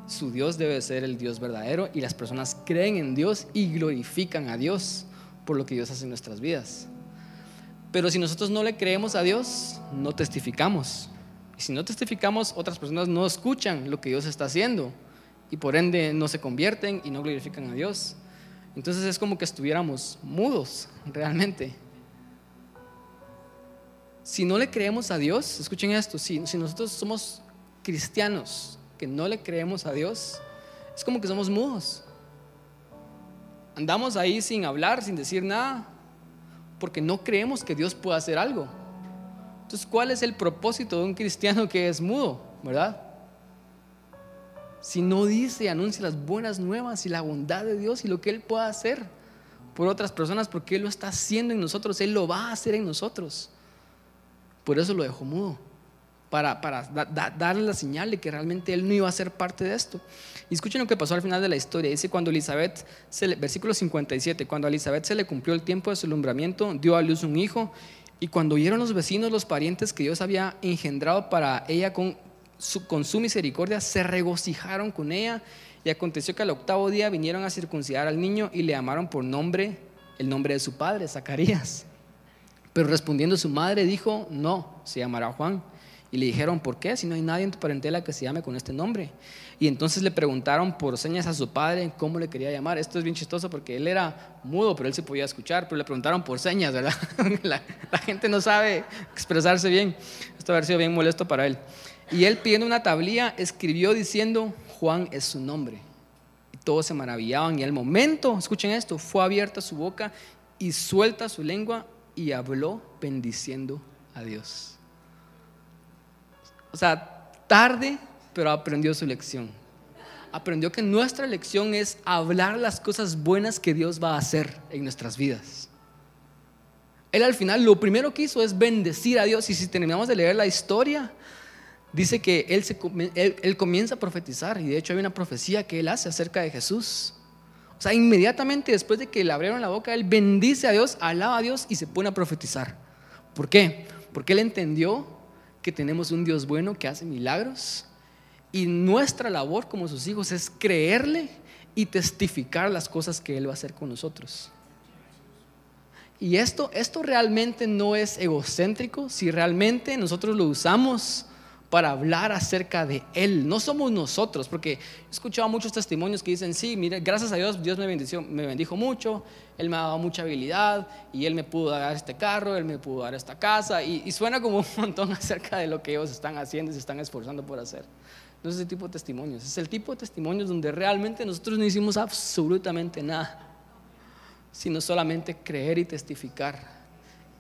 Su Dios debe ser el Dios verdadero y las personas creen en Dios y glorifican a Dios por lo que Dios hace en nuestras vidas. Pero si nosotros no le creemos a Dios, no testificamos. Y si no testificamos, otras personas no escuchan lo que Dios está haciendo y por ende no se convierten y no glorifican a Dios. Entonces es como que estuviéramos mudos realmente. Si no le creemos a Dios, escuchen esto, si, nosotros somos cristianos que no le creemos a Dios, es como que somos mudos. Andamos ahí sin hablar, sin decir nada, porque no creemos que Dios pueda hacer algo. Entonces, ¿cuál es el propósito de un cristiano que es mudo? ¿Verdad? Si no dice, anuncia las buenas nuevas y la bondad de Dios y lo que Él pueda hacer por otras personas, porque Él lo está haciendo en nosotros, Él lo va a hacer en nosotros. Por eso lo dejó mudo para, darle la señal de que realmente él no iba a ser parte de esto. Y escuchen lo que pasó al final de la historia. Dice cuando Elizabeth, versículo 57, cuando a Elizabeth se le cumplió el tiempo de su alumbramiento, dio a luz un hijo, y cuando oyeron los vecinos, los parientes que Dios había engendrado para ella con su, con su misericordia, se regocijaron con ella. Y aconteció que al octavo día vinieron a circuncidar al niño y le llamaron por nombre el nombre de su padre, Zacarías. Pero respondiendo su madre dijo, no, se llamará Juan. Y le dijeron, ¿por qué? Si no hay nadie en tu parentela que se llame con este nombre. Y entonces le preguntaron por señas a su padre cómo le quería llamar. Esto es bien chistoso porque él era mudo, pero él se podía escuchar, pero le preguntaron por señas, ¿verdad? la, gente no sabe expresarse bien. Esto ha sido bien molesto para él. Y él pidiendo una tablilla escribió diciendo, Juan es su nombre. Y todos se maravillaban y al momento, escuchen esto, fue abierta su boca y suelta su lengua y habló bendiciendo a Dios. O sea, tarde, pero aprendió su lección. Aprendió que nuestra lección es hablar las cosas buenas que Dios va a hacer en nuestras vidas. Él al final lo primero que hizo es bendecir a Dios. Y si terminamos de leer la historia, dice que él, se, él, comienza a profetizar. Y de hecho hay una profecía que él hace acerca de Jesús. O sea, inmediatamente después de que le abrieron la boca, él bendice a Dios, alaba a Dios y se pone a profetizar. ¿Por qué? Porque él entendió que tenemos un Dios bueno que hace milagros y nuestra labor como sus hijos es creerle y testificar las cosas que Él va a hacer con nosotros. Y esto, esto realmente no es egocéntrico si realmente nosotros lo usamos para hablar acerca de Él. No somos nosotros, porque he escuchado muchos testimonios que dicen, sí, mire, gracias a Dios, Dios me, bendició, me bendijo mucho, Él me ha dado mucha habilidad y Él me pudo dar este carro, Él me pudo dar esta casa, y, suena como un montón acerca de lo que ellos están haciendo y se están esforzando por hacer. No es ese tipo de testimonios, es el tipo de testimonios donde realmente nosotros no hicimos absolutamente nada, sino solamente creer y testificar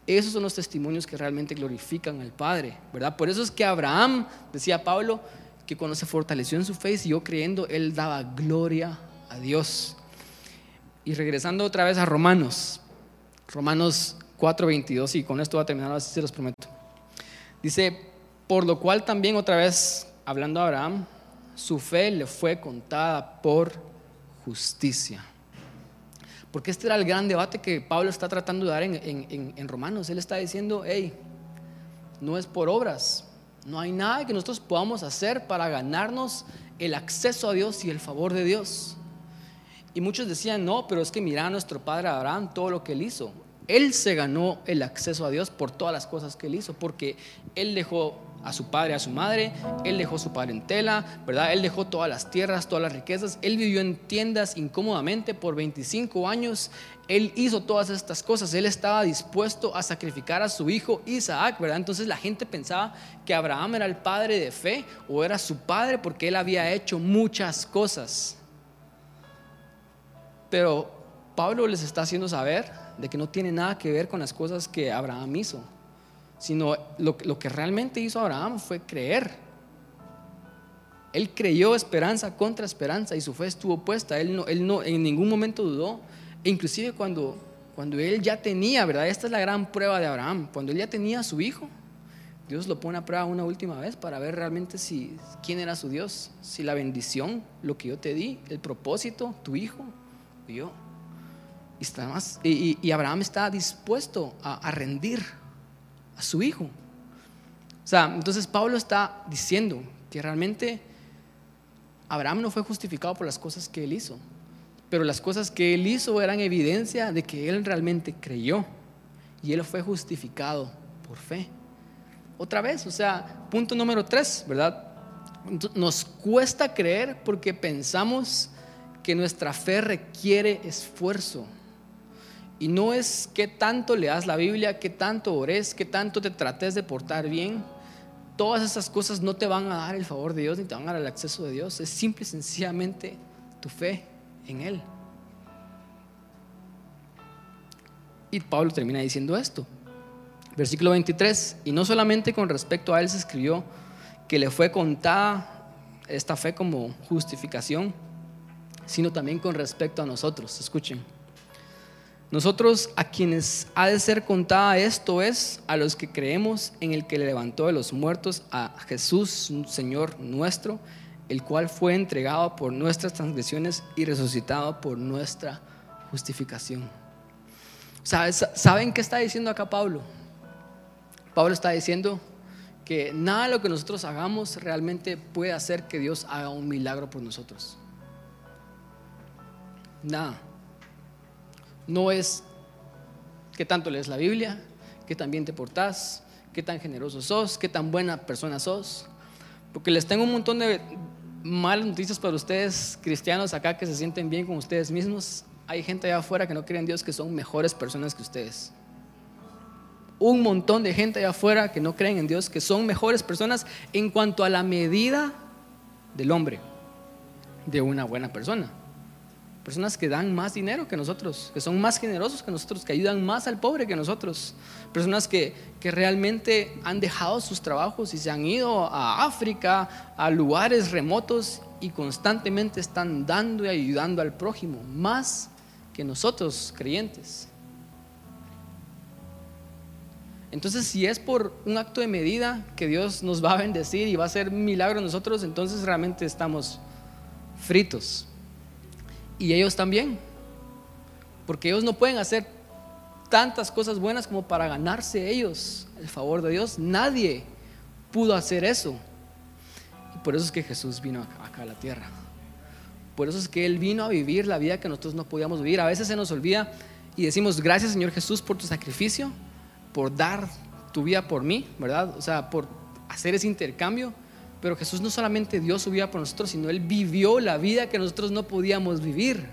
esos son los testimonios que realmente glorifican al Padre, ¿verdad? Por eso es que Abraham, decía Pablo, que cuando se fortaleció en su fe y siguió creyendo, él daba gloria a Dios. Y regresando otra vez a Romanos, Romanos 4:22, y con esto va a terminar, así se los prometo. Dice, por lo cual también otra vez, hablando a Abraham, su fe le fue contada por justicia. Porque este era el gran debate que Pablo está tratando de dar en, Romanos. Él está diciendo, hey, no es por obras, no hay nada que nosotros podamos hacer para ganarnos el acceso a Dios y el favor de Dios. Y muchos decían, no, pero es que mira a nuestro padre Abraham todo lo que él hizo. Él se ganó el acceso a Dios por todas las cosas que él hizo, porque él dejó a su padre, a su madre, él dejó su parentela, ¿verdad? Él dejó todas las tierras, todas las riquezas, él vivió en tiendas incómodamente por 25 años, él hizo todas estas cosas, él estaba dispuesto a sacrificar a su hijo Isaac, ¿verdad? Entonces la gente pensaba que Abraham era el padre de fe o era su padre porque él había hecho muchas cosas. Pero Pablo les está haciendo saber de que no tiene nada que ver con las cosas que Abraham hizo sino lo, que realmente hizo Abraham fue creer. Él creyó esperanza contra esperanza y su fe estuvo puesta. Él no, él no en ningún momento dudó. E inclusive cuando, cuando él ya tenía, ¿verdad? Esta es la gran prueba de Abraham. Cuando él ya tenía a su hijo, Dios lo pone a prueba una última vez para ver realmente si quién era su Dios, si la bendición, lo que yo te di, el propósito, tu hijo, yo. Y, y, Abraham está dispuesto a rendir a su hijo. O sea, entonces Pablo está diciendo que realmente Abraham no fue justificado por las cosas que él hizo, pero las cosas que él hizo eran evidencia de que él realmente creyó y él fue justificado por fe. Otra vez, o sea, punto número tres, ¿verdad? Nos cuesta creer porque pensamos que nuestra fe requiere esfuerzo. Y no es qué tanto leas la Biblia, qué tanto ores, qué tanto te trates de portar bien. Todas esas cosas no te van a dar el favor de Dios ni te van a dar el acceso de Dios. Es simple y sencillamente tu fe en Él. Y Pablo termina diciendo esto. Versículo 23, y no solamente con respecto a él se escribió que le fue contada esta fe como justificación, sino también con respecto a nosotros. Escuchen. Nosotros a quienes ha de ser contada esto es a los que creemos en el que le levantó de los muertos a Jesús, Señor nuestro, el cual fue entregado por nuestras transgresiones y resucitado por nuestra justificación. ¿Saben qué está diciendo acá Pablo? Pablo está diciendo que nada de lo que nosotros hagamos realmente puede hacer que Dios haga un milagro por nosotros. Nada. No es qué tanto lees la Biblia, qué tan bien te portás, qué tan generoso sos, qué tan buena persona sos. Porque les tengo un montón de malas noticias para ustedes, cristianos acá que se sienten bien con ustedes mismos. Hay gente allá afuera que no cree en Dios que son mejores personas que ustedes un montón de gente allá afuera que no creen en Dios, que son mejores personas en cuanto a la medida del hombre, de una buena persona. Personas que dan más dinero que nosotros, que son más generosos que nosotros, que ayudan más al pobre que nosotros. Personas que, que realmente han dejado sus trabajos y se han ido a África, a lugares remotos y constantemente están dando y ayudando al prójimo, más que nosotros creyentes. Entonces, si es por un acto de medida que Dios nos va a bendecir y va a hacer milagro en nosotros, entonces realmente estamos fritos. Y ellos también. Porque ellos no pueden hacer tantas cosas buenas como para ganarse ellos el favor de Dios. Nadie pudo hacer eso. Por eso es que Jesús vino acá a la tierra. Por eso es que Él vino a vivir la vida que nosotros no podíamos vivir. A veces se nos olvida y decimos, gracias Señor Jesús por tu sacrificio por dar tu vida por mí, ¿verdad? O sea, por hacer ese intercambio. Pero Jesús no solamente dio su vida por nosotros, sino Él vivió la vida que nosotros no podíamos vivir.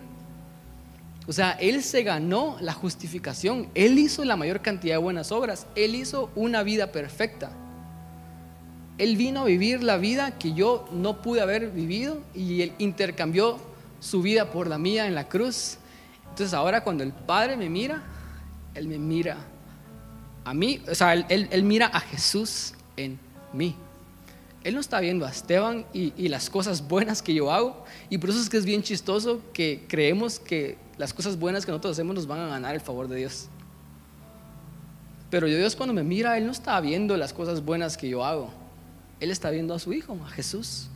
O sea, Él se ganó la justificación. Él hizo la mayor cantidad de buenas obras. Él hizo una vida perfecta. Él vino a vivir la vida que yo no pude haber vivido y Él intercambió su vida por la mía en la cruz. Entonces ahora cuando el Padre me mira, Él me mira a mí, o sea, él, mira a Jesús en mí. Él no está viendo a Esteban y, las cosas buenas que yo hago. Y por eso es que es bien chistoso que creemos que las cosas buenas que nosotros hacemos nos van a ganar el favor de Dios. Pero Dios cuando me mira, Él no está viendo las cosas buenas que yo hago. Él está viendo a su Hijo, a Jesús.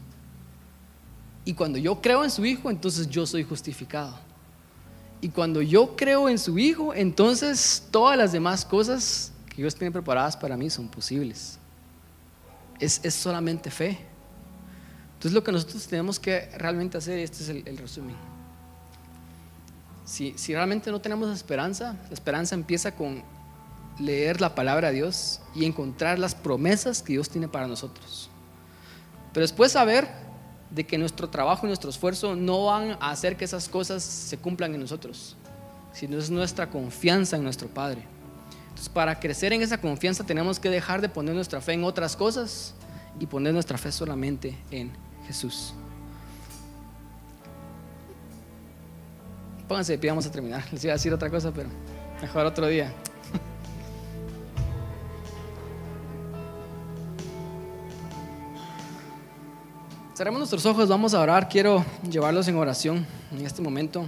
Y cuando yo creo en su Hijo, entonces yo soy justificado. Y cuando yo creo en su Hijo, entonces todas las demás cosas que Dios tiene preparadas para mí son posibles. Es, solamente fe. Entonces lo que nosotros tenemos que realmente hacer, este es el, resumen. Si, si realmente no tenemos esperanza, la esperanza empieza con leer la palabra de Dios y encontrar las promesas que Dios tiene para nosotros. Pero después saber de que nuestro trabajo y nuestro esfuerzo no van a hacer que esas cosas se cumplan en nosotros, sino es nuestra confianza en nuestro Padre. Entonces, para crecer en esa confianza tenemos que dejar de poner nuestra fe en otras cosas y poner nuestra fe solamente en Jesús. Pónganse de pie, vamos a terminar. Les iba a decir otra cosa, pero mejor otro día. Cerremos nuestros ojos, vamos a orar. Quiero llevarlos en oración en este momento.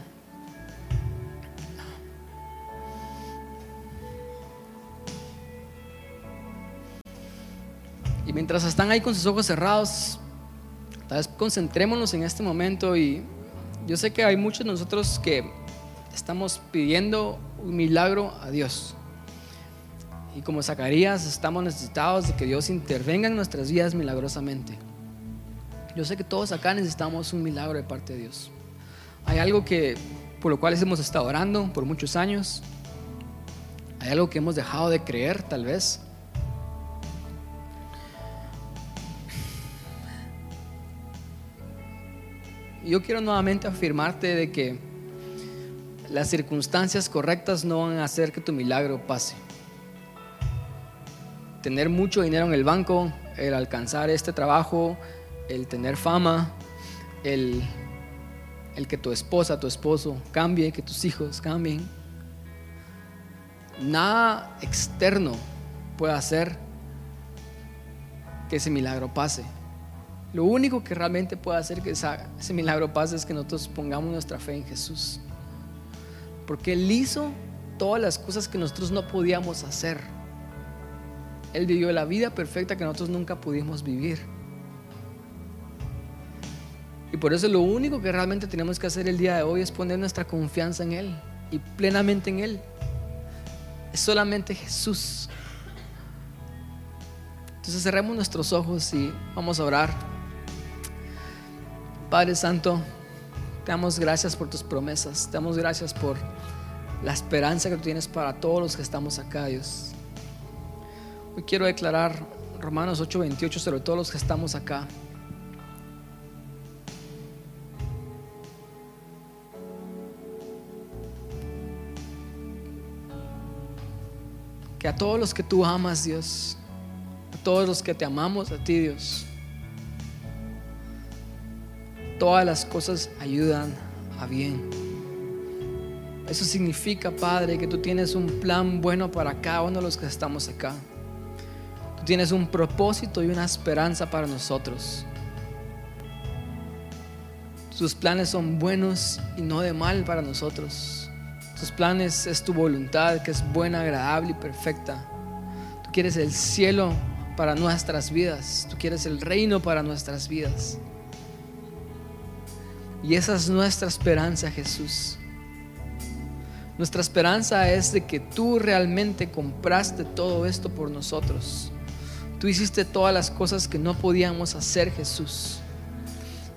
Mientras están ahí con sus ojos cerrados, tal vez concentrémonos en este momento y yo sé que hay muchos de nosotros que estamos pidiendo un milagro a Dios. Y como Zacarías estamos necesitados de que Dios intervenga en nuestras vidas milagrosamente. Yo sé que todos acá necesitamos un milagro de parte de Dios. Hay algo que por lo cual hemos estado orando por muchos años. Hay algo que hemos dejado de creer tal vez. Yo quiero nuevamente afirmarte de que las circunstancias correctas no van a hacer que tu milagro pase. Tener mucho dinero en el banco, el alcanzar este trabajo, el tener fama, el, el que tu esposa, tu esposo cambie, que tus hijos cambien. Nada externo puede hacer que ese milagro pase. Lo único que realmente puede hacer que ese milagro pase es que nosotros pongamos nuestra fe en Jesús. Porque Él hizo todas las cosas que nosotros no podíamos hacer. Él vivió la vida perfecta que nosotros nunca pudimos vivir. Y por eso lo único que realmente tenemos que hacer el día de hoy es poner nuestra confianza en Él y plenamente en Él. Es solamente Jesús. Entonces cerremos nuestros ojos y vamos a orar. Padre Santo, te damos gracias por tus promesas, te damos gracias por la esperanza que tú tienes para todos los que estamos acá, Dios. Hoy quiero declarar Romanos 8:28 sobre todos los que estamos acá. Que a todos los que tú amas, Dios, a todos los que te amamos, a ti, Dios, todas las cosas ayudan a bien. Eso significa, Padre, que tú tienes un plan bueno para cada uno de los que estamos acá. Tú tienes un propósito y una esperanza para nosotros. Tus planes son buenos y no de mal para nosotros. Tus planes es tu voluntad que es buena, agradable y perfecta. Tú quieres el cielo para nuestras vidas. Tú quieres el reino para nuestras vidas. Y esa es nuestra esperanza, Jesús. Nuestra esperanza es de que tú realmente compraste todo esto por nosotros. Tú hiciste todas las cosas que no podíamos hacer, Jesús.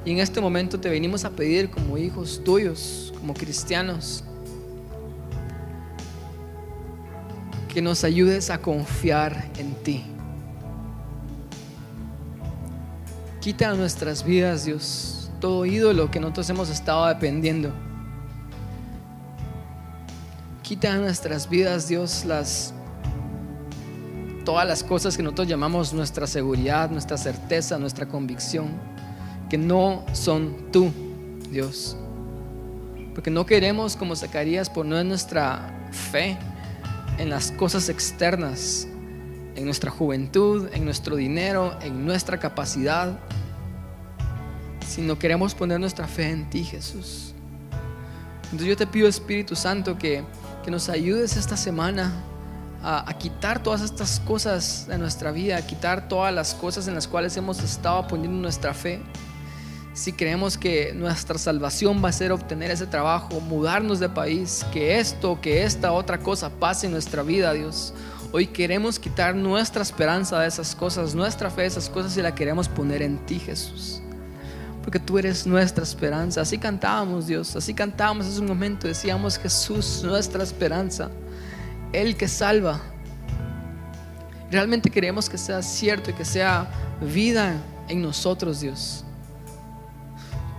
Y en este momento te venimos a pedir como hijos tuyos, como cristianos, que nos ayudes a confiar en ti. Quita nuestras vidas, Dios, todo ídolo que nosotros hemos estado dependiendo. Quita en nuestras vidas, Dios, las todas las cosas que nosotros llamamos nuestra seguridad, nuestra certeza, nuestra convicción, que no son tú, Dios. Porque no queremos, como Zacarías, poner nuestra fe en las cosas externas, en nuestra juventud, en nuestro dinero, en nuestra capacidad, sino queremos poner nuestra fe en ti, Jesús. Entonces yo te pido, Espíritu Santo, que, nos ayudes esta semana a, a, quitar todas estas cosas de nuestra vida, a quitar todas las cosas en las cuales hemos estado poniendo nuestra fe. Si creemos que nuestra salvación va a ser obtener ese trabajo, mudarnos de país, que esto, que esta otra cosa pase en nuestra vida, Dios. Hoy queremos quitar nuestra esperanza de esas cosas, nuestra fe de esas cosas y la queremos poner en ti, Jesús porque tú eres nuestra esperanza. Así cantábamos, Dios, así cantábamos en un momento, decíamos Jesús, nuestra esperanza, El que salva. Realmente queremos que sea cierto y que sea vida en nosotros, Dios.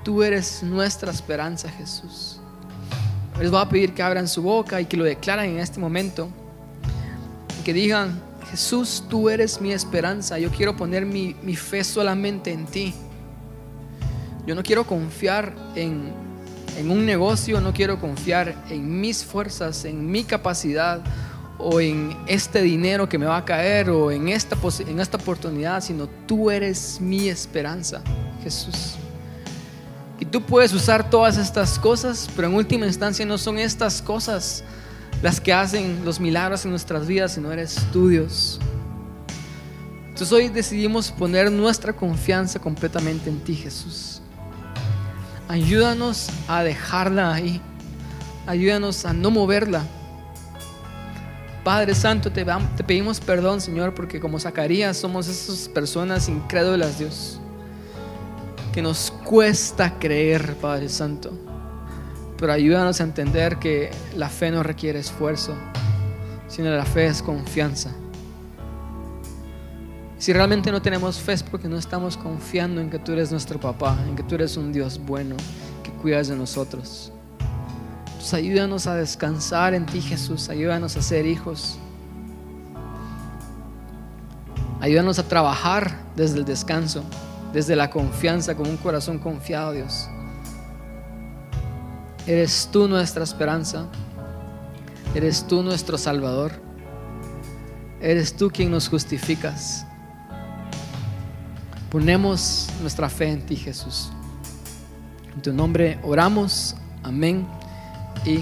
Tú eres nuestra esperanza, Jesús. Les voy a pedir que abran su boca y que lo declaren en este momento. Y que digan, Jesús, tú eres mi esperanza. Yo quiero poner mi, mi fe solamente en ti. Yo no quiero confiar en, un negocio, no quiero confiar en mis fuerzas, en mi capacidad o en este dinero que me va a caer o en esta, en esta oportunidad, sino tú eres mi esperanza, Jesús. Y tú puedes usar todas estas cosas, pero en última instancia no son estas cosas las que hacen los milagros en nuestras vidas, sino eres tú, Dios. Entonces hoy decidimos poner nuestra confianza completamente en ti, Jesús. Ayúdanos a dejarla ahí. Ayúdanos a no moverla. Padre Santo, te, pedimos perdón, Señor, porque como Zacarías somos esas personas incrédulas, Dios, que nos cuesta creer, Padre Santo. Pero ayúdanos a entender que la fe no requiere esfuerzo, sino la fe es confianza. Si realmente no tenemos fe es porque no estamos confiando en que tú eres nuestro papá, en que tú eres un Dios bueno, que cuidas de nosotros. Entonces ayúdanos a descansar en ti, Jesús. Ayúdanos a ser hijos. Ayúdanos a trabajar desde el descanso, desde la confianza, con un corazón confiado, Dios. Eres tú nuestra esperanza. Eres tú nuestro Salvador. Eres tú quien nos justificas. Ponemos nuestra fe en ti, Jesús. En tu nombre oramos. Amén y